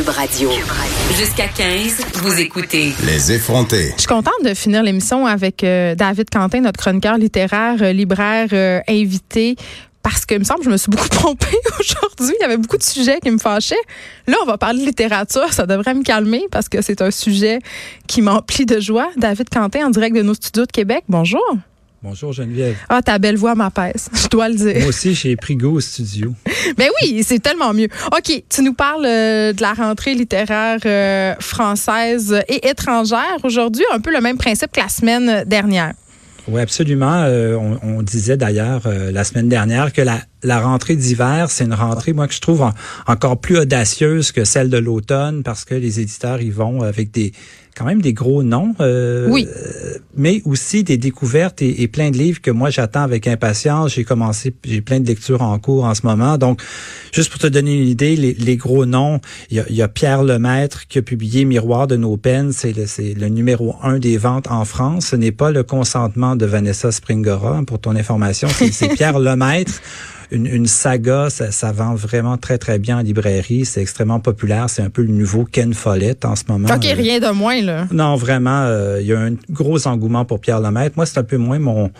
Cube Radio. Jusqu'à 15, vous écoutez. Les effrontés. Je suis contente de finir l'émission avec euh, David Quentin, notre chroniqueur littéraire, euh, libraire euh, invité parce que, il me semble, je me suis beaucoup trompée aujourd'hui. Il y avait beaucoup de sujets qui me fâchaient. Là, on va parler de littérature. Ça devrait me calmer parce que c'est un sujet qui m'emplit de joie. David Quentin, en direct de nos studios de Québec. Bonjour. Bonjour Geneviève. Ah, ta belle voix m'apaise, je dois le dire. Moi aussi, j'ai pris go au studio. Ben oui, c'est tellement mieux. OK, tu nous parles euh, de la rentrée littéraire euh, française et étrangère aujourd'hui, un peu le même principe que la semaine dernière. Oui, absolument. Euh, on, disait d'ailleurs la semaine dernière que la, la rentrée d'hiver, c'est une rentrée, moi, que je trouve encore plus audacieuse que celle de l'automne parce que les éditeurs y vont avec des quand même des gros noms. Euh, oui. Mais aussi des découvertes et, plein de livres que moi j'attends avec impatience. J'ai commencé, j'ai plein de lectures en cours en ce moment. Donc, juste pour te donner une idée, les, gros noms, il y, a, Pierre Lemaître qui a publié Miroir de nos peines. C'est le, le numéro un des ventes en France. Ce n'est pas le consentement de Vanessa Springora, pour ton information. C'est Pierre Lemaître une, saga, ça, vend vraiment très, très bien en librairie. C'est extrêmement populaire. C'est un peu le nouveau Ken Follett en ce moment. OK, rien de moins, là. Non, vraiment, euh, il y a un gros engouement pour Pierre Lemaître. Moi, c'est un peu moins mon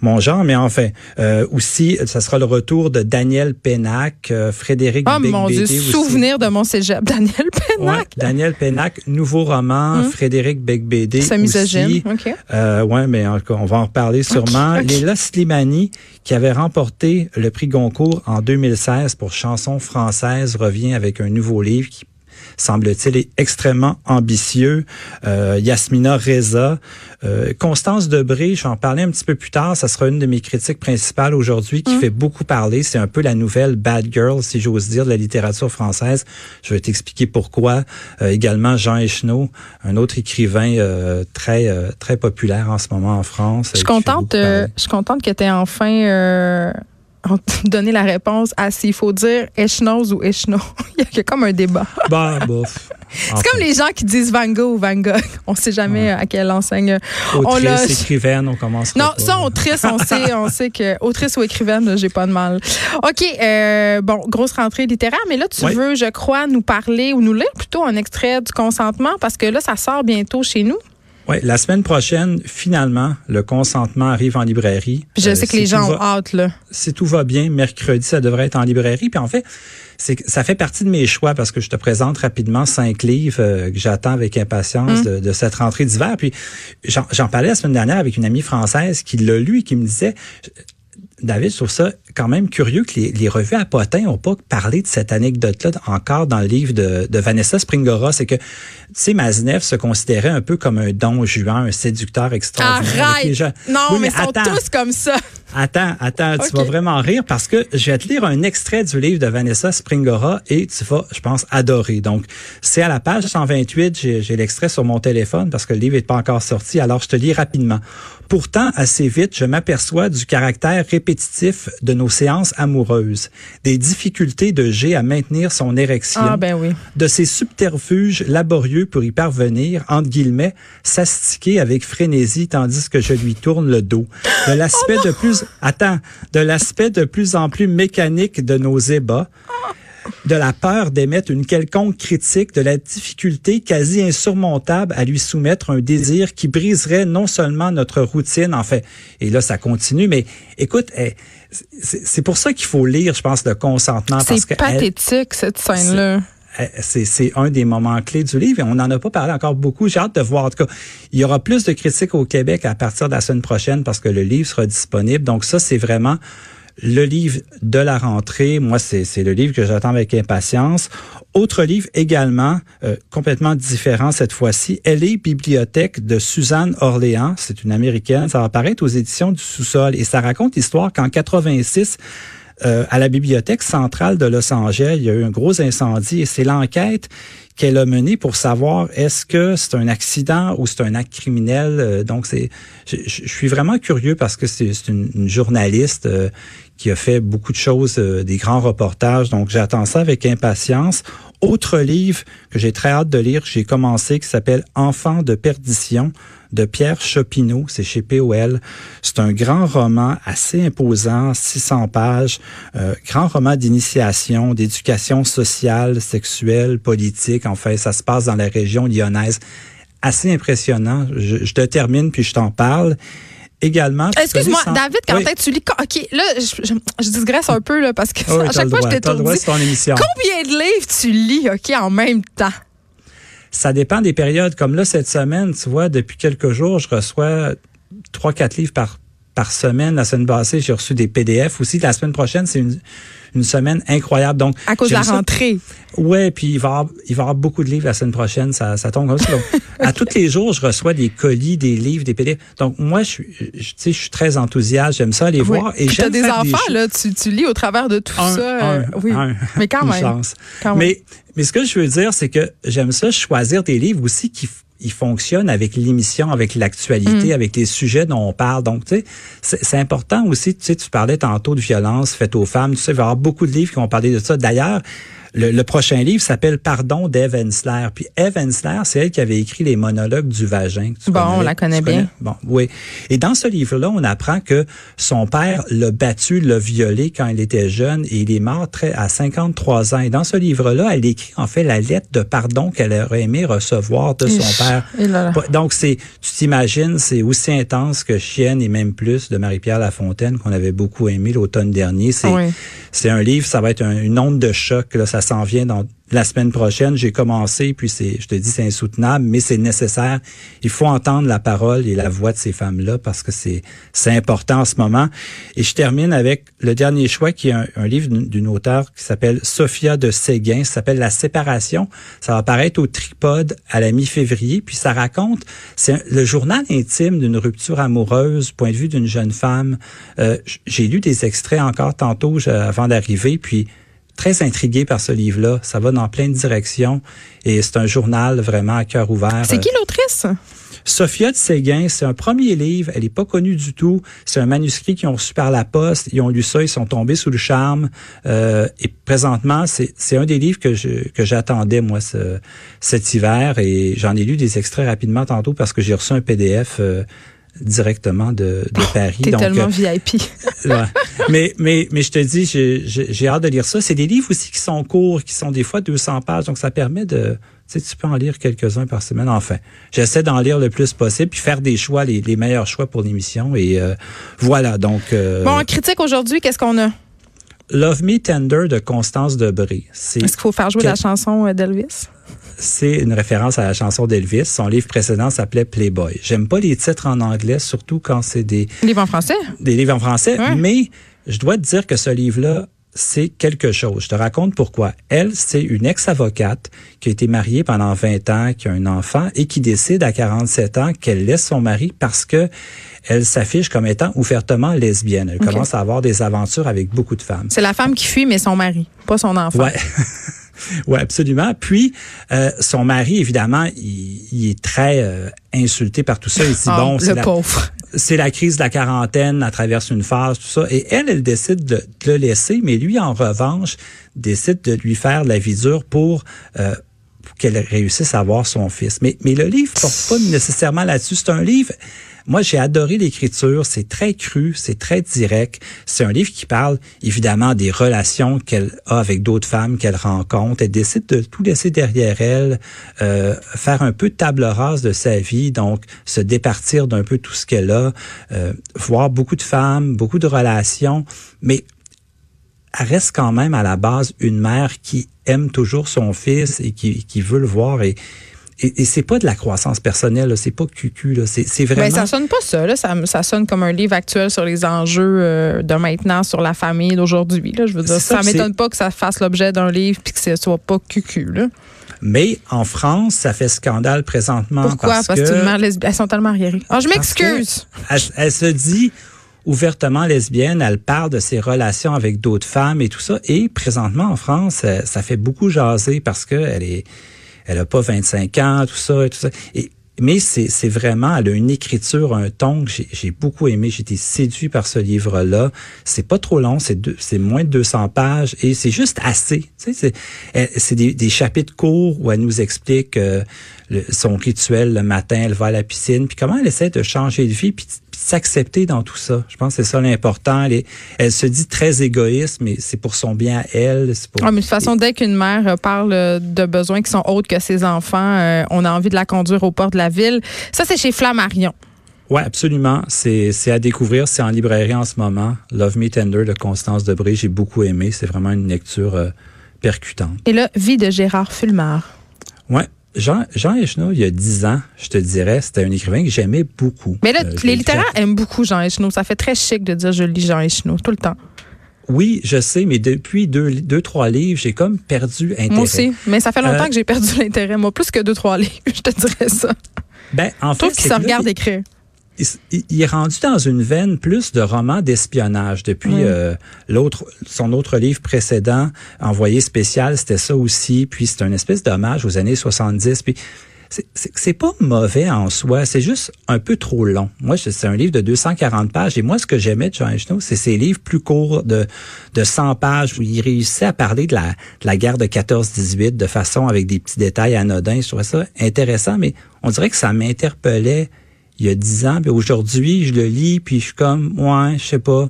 mon genre, mais enfin, euh, aussi, ça sera le retour de Daniel Pénac, euh, Frédéric Oh mon Dieu, souvenir de mon cégep, Daniel Pénac. Daniel Pénac, nouveau roman, hum. Frédéric Becbédé C'est misogyne, OK. Euh, ouais, mais on va en reparler sûrement. Léla Slimani, qui avait remporté le prix Goncourt en 2016 pour chanson française, revient avec un nouveau livre qui semble-t-il, est extrêmement ambitieux. Euh, Yasmina Reza, euh, Constance Debré, j'en parlais un petit peu plus tard, ça sera une de mes critiques principales aujourd'hui qui mm. fait beaucoup parler. C'est un peu la nouvelle Bad Girl, si j'ose dire, de la littérature française. Je vais t'expliquer pourquoi. Euh, également Jean Echenoz, un autre écrivain euh, très très populaire en ce moment en France. Je suis contente, je suis contente que tu aies enfin donner la réponse à s'il faut dire Echnoz ou Echno. Il y a comme un débat. Bof. C'est comme les gens qui disent Van Gogh ou Van Gogh. On sait jamais à quelle enseigne. Autrice, écrivaine, on commence. Non, ça, autrice, on sait, on sait que autrice ou écrivaine, j'ai pas de mal. OK, euh, bon, grosse rentrée littéraire, mais là, tu veux, je crois, nous parler ou nous lire plutôt un extrait du consentement parce que là, ça sort bientôt chez nous. Oui, la semaine prochaine, finalement, le consentement arrive en librairie. je euh, sais que les gens ont hâte, là. Si tout va bien, mercredi, ça devrait être en librairie. Puis en fait, c'est ça fait partie de mes choix parce que je te présente rapidement cinq livres euh, que j'attends avec impatience hum. de, cette rentrée d'hiver. Puis j'en parlais la semaine dernière avec une amie française qui l'a lu et qui me disait David, je trouve ça quand même curieux que les, revues à potins n'ont pas parlé de cette anecdote-là encore dans le livre de, Vanessa Springora. C'est que, tu sais, Maznev se considérait un peu comme un don juan, un séducteur extraordinaire. Arrête! Non, mais, ils sont tous comme ça. Attends, attends, tu vas vraiment rire parce que je vais te lire un extrait du livre de Vanessa Springora et tu vas, je pense, adorer. Donc, c'est à la page 128, j'ai l'extrait sur mon téléphone parce que le livre n'est pas encore sorti, alors je te lis rapidement. Pourtant, assez vite, je m'aperçois du caractère répétitif de nos séances amoureuses, des difficultés de G à maintenir son érection, ah, ben oui. de ses subterfuges laborieux pour y parvenir, entre guillemets, s'astiquer avec frénésie tandis que je lui tourne le dos, de l'aspect oh de plus, attends, de l'aspect de plus en plus mécanique de nos ébats, de la peur d'émettre une quelconque critique, de la difficulté quasi insurmontable à lui soumettre un désir qui briserait non seulement notre routine, en fait, et là ça continue, mais écoute, eh, c'est pour ça qu'il faut lire, je pense, le consentement. C'est pathétique cette scène-là eh, c'est un des moments clés du livre et on n'en a pas parlé encore beaucoup. J'ai hâte de voir. En tout cas, il y aura plus de critiques au Québec à partir de la semaine prochaine parce que le livre sera disponible. Donc ça, c'est vraiment le livre de la rentrée, moi, c'est le livre que j'attends avec impatience. Autre livre également, euh, complètement différent cette fois-ci, Elle est bibliothèque de Suzanne Orléans. C'est une américaine. Ça va apparaître aux éditions du sous-sol et ça raconte l'histoire qu'en 86, euh, à la bibliothèque centrale de Los Angeles, il y a eu un gros incendie et c'est l'enquête qu'elle a menée pour savoir est-ce que c'est un accident ou c'est un acte criminel. Euh, donc c'est, je, je, suis vraiment curieux parce que c'est une, une, journaliste euh, qui a fait beaucoup de choses, des grands reportages. Donc j'attends ça avec impatience. Autre livre que j'ai très hâte de lire, j'ai commencé qui s'appelle Enfants de perdition de Pierre Chopineau, c'est chez POL. C'est un grand roman assez imposant, 600 pages, euh, grand roman d'initiation, d'éducation sociale, sexuelle, politique. Enfin, ça se passe dans la région lyonnaise. Assez impressionnant. Je, je te termine puis je t'en parle également. Excuse-moi, David, quand tu lis. OK, là, je, je, digresse un peu, là, parce que oui, à chaque fois, droit, je t'étourdis. Combien de livres tu lis, OK, en même temps? Ça dépend des périodes. Comme là, cette semaine, tu vois, depuis quelques jours, je reçois trois, quatre livres par, par semaine. La semaine passée, j'ai reçu des PDF aussi. La semaine prochaine, c'est une, une semaine incroyable. Donc, à cause de la rentrée. Ouais, puis il va y avoir, il va avoir beaucoup de livres la semaine prochaine. Ça, ça tombe comme ça. Donc, à tous les jours, je reçois des colis, des livres, des PDF. Donc moi, je sais, je suis très enthousiaste. J'aime ça aller oui. voir. Et j'aime des enfants là. Tu, tu lis au travers de tout un, ça. Un, oui, un, mais quand même. Chance. Quand mais mais ce que je veux dire, c'est que j'aime ça choisir des livres aussi qui ils fonctionnent avec l'émission, avec l'actualité, Mm. avec les sujets dont on parle. Donc, tu sais, c'est important aussi, tu sais, tu parlais tantôt de violence faite aux femmes, tu sais, il va y avoir beaucoup de livres qui vont parler de ça. D'ailleurs, le, le, prochain livre s'appelle Pardon d'Eve Ensler. Puis Eve Ensler, c'est elle qui avait écrit les monologues du vagin. bon, on la connaît bien. Bon, oui. Et dans ce livre-là, on apprend que son père l'a battu, l'a violé quand il était jeune et il est mort très, à 53 ans. Et dans ce livre-là, elle écrit en fait la lettre de pardon qu'elle aurait aimé recevoir de son père. Et là là. Donc, c'est, tu t'imagines, c'est aussi intense que Chienne et même plus de Marie-Pierre Lafontaine qu'on avait beaucoup aimé l'automne dernier. C'est, Oui. c'est un livre, ça va être un- une onde de choc. Là, ça s'en vient dans la semaine prochaine. J'ai commencé, puis c'est, je te dis, c'est insoutenable, mais c'est nécessaire. Il faut entendre la parole et la voix de ces femmes-là parce que c'est, c'est important en ce moment. Et je termine avec le dernier choix, qui est un, livre d'une auteure qui s'appelle Sophia de Séguin. Ça s'appelle La séparation. Ça va paraître au Tripode à la mi-février. Puis ça raconte, c'est le journal intime d'une rupture amoureuse, point de vue d'une jeune femme. Euh, J'ai lu des extraits encore tantôt avant d'arriver, puis très intrigué par ce livre-là. Ça va dans plein de directions et c'est un journal vraiment à cœur ouvert. C'est qui l'autrice? Sophia de Séguin, c'est un premier livre. Elle n'est pas connue du tout. C'est un manuscrit qu'ils ont reçu par la poste. Ils ont lu ça, ils sont tombés sous le charme. Euh, et présentement, c'est c'est un des livres que je que j'attendais moi ce, cet hiver. Et j'en ai lu des extraits rapidement tantôt parce que j'ai reçu un PDF. euh, directement de, de Paris. T'es tellement euh, VIP. Ouais. mais, mais, mais je te dis, j'ai- j'ai j'ai hâte de lire ça. C'est des livres aussi qui sont courts, qui sont des fois 200 pages, donc ça permet de... Tu sais, tu peux en lire quelques-uns par semaine. Enfin, j'essaie d'en lire le plus possible, puis faire des choix, les, les meilleurs choix pour l'émission. Et euh, voilà, donc... euh, Bon, en critique aujourd'hui, qu'est-ce qu'on a? Love Me Tender de Constance Debré. Est-ce qu'il faut faire jouer Quel- la chanson euh, d'Elvis? c'est une référence à la chanson d'Elvis. Son livre précédent s'appelait Playboy. J'aime pas les titres en anglais, surtout quand c'est des, Livre en français? des livres en français, Ouais. mais je dois te dire que ce livre-là, c'est quelque chose. Je te raconte pourquoi. Elle, c'est une ex-avocate qui a été mariée pendant 20 ans, qui a un enfant et qui décide à 47 ans qu'elle laisse son mari parce que elle s'affiche comme étant ouvertement lesbienne. Elle commence à avoir des aventures avec beaucoup de femmes. C'est la femme qui fuit, mais son mari, pas son enfant. Ouais. Ouais, absolument. Puis euh, son mari, évidemment, il, il est très euh, insulté par tout ça. Il dit Ah, bon, le la, pauvre. C'est la crise de la quarantaine, elle traverse une phase, tout ça. Et elle, elle décide de, le laisser, mais lui, en revanche, décide de lui faire la vie dure pour, euh, qu'elle réussisse à avoir son fils. Mais, mais le livre porte pas nécessairement là-dessus. C'est un livre. Moi, j'ai adoré l'écriture. C'est très cru, c'est très direct. C'est un livre qui parle évidemment des relations qu'elle a avec d'autres femmes qu'elle rencontre. Elle décide de tout laisser derrière elle, euh, faire un peu de table rase de sa vie, donc se départir d'un peu tout ce qu'elle a, euh, voir beaucoup de femmes, beaucoup de relations, mais elle reste quand même à la base une mère qui aime toujours son fils et qui, qui veut le voir et et, et c'est pas de la croissance personnelle, c'est pas cucu, c'est, Ben, vraiment. ça sonne pas ça, là. Ça, ça sonne comme un livre actuel sur les enjeux euh, de maintenant, sur la famille d'aujourd'hui. Là. Je veux dire, ça, ça m'étonne pas que ça fasse l'objet d'un livre puis que ce soit pas cucu. Là. Mais en France, ça fait scandale présentement Pourquoi? parce, Parce, que, elles sont tellement arriérées. Ah, je m'excuse. elle, elle se dit ouvertement lesbienne, elle parle de ses relations avec d'autres femmes et tout ça. Et présentement en France, euh, ça fait beaucoup jaser parce que elle est, elle a pas 25 ans, tout ça et tout ça. Mais c'est vraiment, elle a une écriture, un ton que j'ai beaucoup aimé. J'ai été séduit par ce livre-là. C'est pas trop long, c'est moins de 200 pages et c'est juste assez. C'est des, chapitres courts où elle nous explique euh, son rituel le matin, elle va à la piscine, puis comment elle essaie de changer de vie, s'accepter dans tout ça. Je pense que c'est ça l'important. Elle, elle, se dit très égoïste, mais c'est pour son bien à elle. Pour... Ah, mais de toute façon, dès qu'une mère euh, parle euh, de besoins qui sont autres que ses enfants, euh, on a envie de la conduire au port de la ville. Ça, c'est chez Flammarion. Oui, absolument. C'est à découvrir. C'est en librairie en ce moment. Love Me Tender de Constance Debré. J'ai beaucoup aimé. C'est vraiment une lecture percutante. Et là, Vie de Gérard Fulmar. Ouais, Jean, Jean il y a dix ans, je te dirais, c'était un écrivain que j'aimais beaucoup. Mais là, euh, les littéraires aiment beaucoup Jean Echenoz. Ça fait très chic de dire je lis Jean Echenoz tout le temps. Oui, je sais, mais depuis deux, deux trois livres, j'ai comme perdu intérêt. Moi aussi, mais ça fait longtemps euh, que j'ai perdu l'intérêt. Moi, plus que deux, trois livres, je te dirais ça. Ben, en fait, qu'il se regarde écrire il, est rendu dans une veine plus de romans d'espionnage depuis euh, l'autre son autre livre précédent envoyé spécial c'était ça aussi puis c'est un espèce d'hommage aux années 70 puis c'est pas mauvais en soi, c'est juste un peu trop long. Moi, c'est un livre de 240 pages et moi, ce que j'aimais de Jean Echenoz, c'est ces livres plus courts de, de 100 pages où il réussissait à parler de la, de la guerre de 14-18 de façon avec des petits détails anodins. Je trouvais ça intéressant, mais on dirait que ça m'interpellait il y a dix ans. Puis aujourd'hui, je le lis, puis je suis comme, ouais, je sais pas.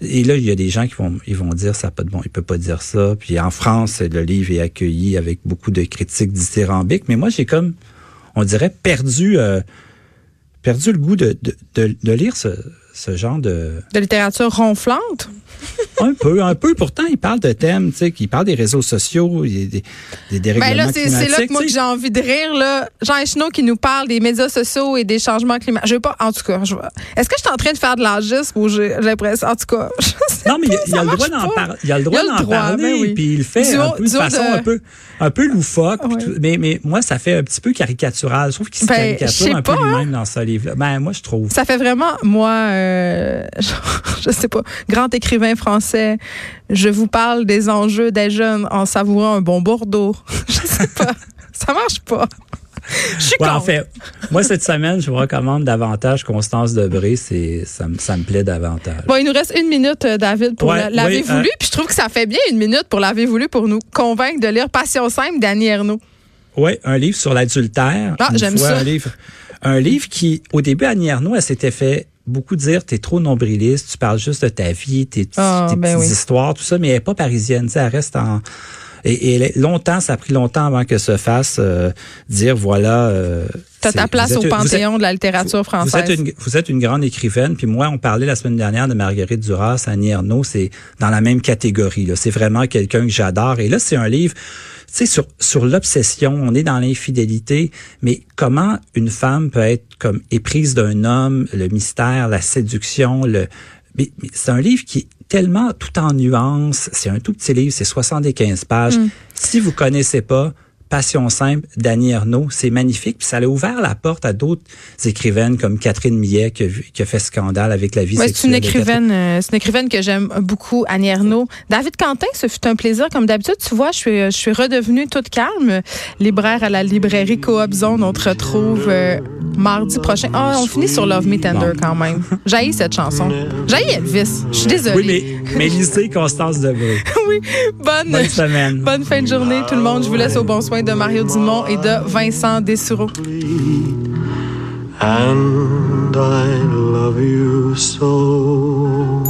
Et là, il y a des gens qui vont, ils vont dire, ça pas de bon, il peut pas dire ça. Puis en France, le livre est accueilli avec beaucoup de critiques dithyrambiques. Mais moi, j'ai comme, on dirait, perdu, euh, perdu le goût de, de, de, de lire ce, ce genre de... De littérature ronflante? un peu, un peu. Pourtant, il parle de thèmes, tu sais, il parle des réseaux sociaux, des, des, des dérèglements ben là, c'est, c'est là que moi que j'ai envie de rire, là. Jean Echenoz qui nous parle des médias sociaux et des changements climatiques. Je veux pas, en tout cas, je Est-ce que je suis en train de faire de l'agisme ou j'ai l'impression, en tout cas, Non, mais il y, a le droit d'en parler. Il a le droit d'en parler, puis il le fait un peu, de façon un peu, un peu loufoque. mais, mais moi, ça fait un petit peu caricatural. Je trouve qu'il se ben, caricature un peu lui-même hein. dans ce livre-là. Ben, moi, je trouve. Ça fait vraiment, moi, euh, je sais pas, grand écrivain français. Je vous parle des enjeux des jeunes en savourant un bon Bordeaux. je sais pas. Ça marche pas. Je suis En fait, moi, cette semaine, je vous recommande davantage Constance Debré. C'est, ça, ça, me plaît davantage. Bon, il nous reste une minute, euh, David, pour l'avez voulu. Euh, puis je trouve que ça fait bien une minute pour l'avez voulu pour nous convaincre de lire Passion simple d'Annie Ernaux. Oui, un livre sur l'adultère. Ah, j'aime ça. Un livre, un livre qui, au début, Annie Ernaux, elle s'était fait beaucoup dire t'es trop nombriliste, tu parles juste de ta vie, tes, ah, tes ben petites histoires, tout ça, mais elle n'est pas parisienne, elle reste en et, longtemps, ça a pris longtemps avant que se fasse euh, dire voilà. Euh, T'as ta place au panthéon de la littérature française. Vous êtes, une, vous êtes une grande écrivaine. Puis moi, on parlait la semaine dernière de Marguerite Duras, Annie Ernaux. C'est dans la même catégorie. C'est vraiment quelqu'un que j'adore. Et là, c'est un livre sais, sur, sur l'obsession, on est dans l'infidélité, mais comment une femme peut être comme éprise d'un homme, le mystère, la séduction, le, mais, c'est un livre qui est tellement tout en nuances. C'est un tout petit livre, c'est 75 pages. Mm. Si vous connaissez pas, Passion simple d'Annie Ernaux. C'est magnifique. Puis ça a ouvert la porte à d'autres écrivaines comme Catherine Millet qui a, qui a fait scandale avec la vie ouais, C'est une écrivaine, euh, c'est une écrivaine que j'aime beaucoup, Annie Ernaux. David Quentin, ce fut un plaisir. Comme d'habitude, tu vois, je suis, je suis redevenue toute calme. Libraire à la librairie Coop Zone. On te retrouve euh, mardi prochain. Ah, on finit sur Love Me Tender quand même. J'ai cette chanson. J'ai Elvis. Je suis désolée. Oui, mais, mais lisez Constance Debré. oui. Bonne, bonne semaine. Bonne fin de journée, tout le monde. Je vous laisse au bon soin de Mario Dumont et de Vincent Dessureau. And I love you so.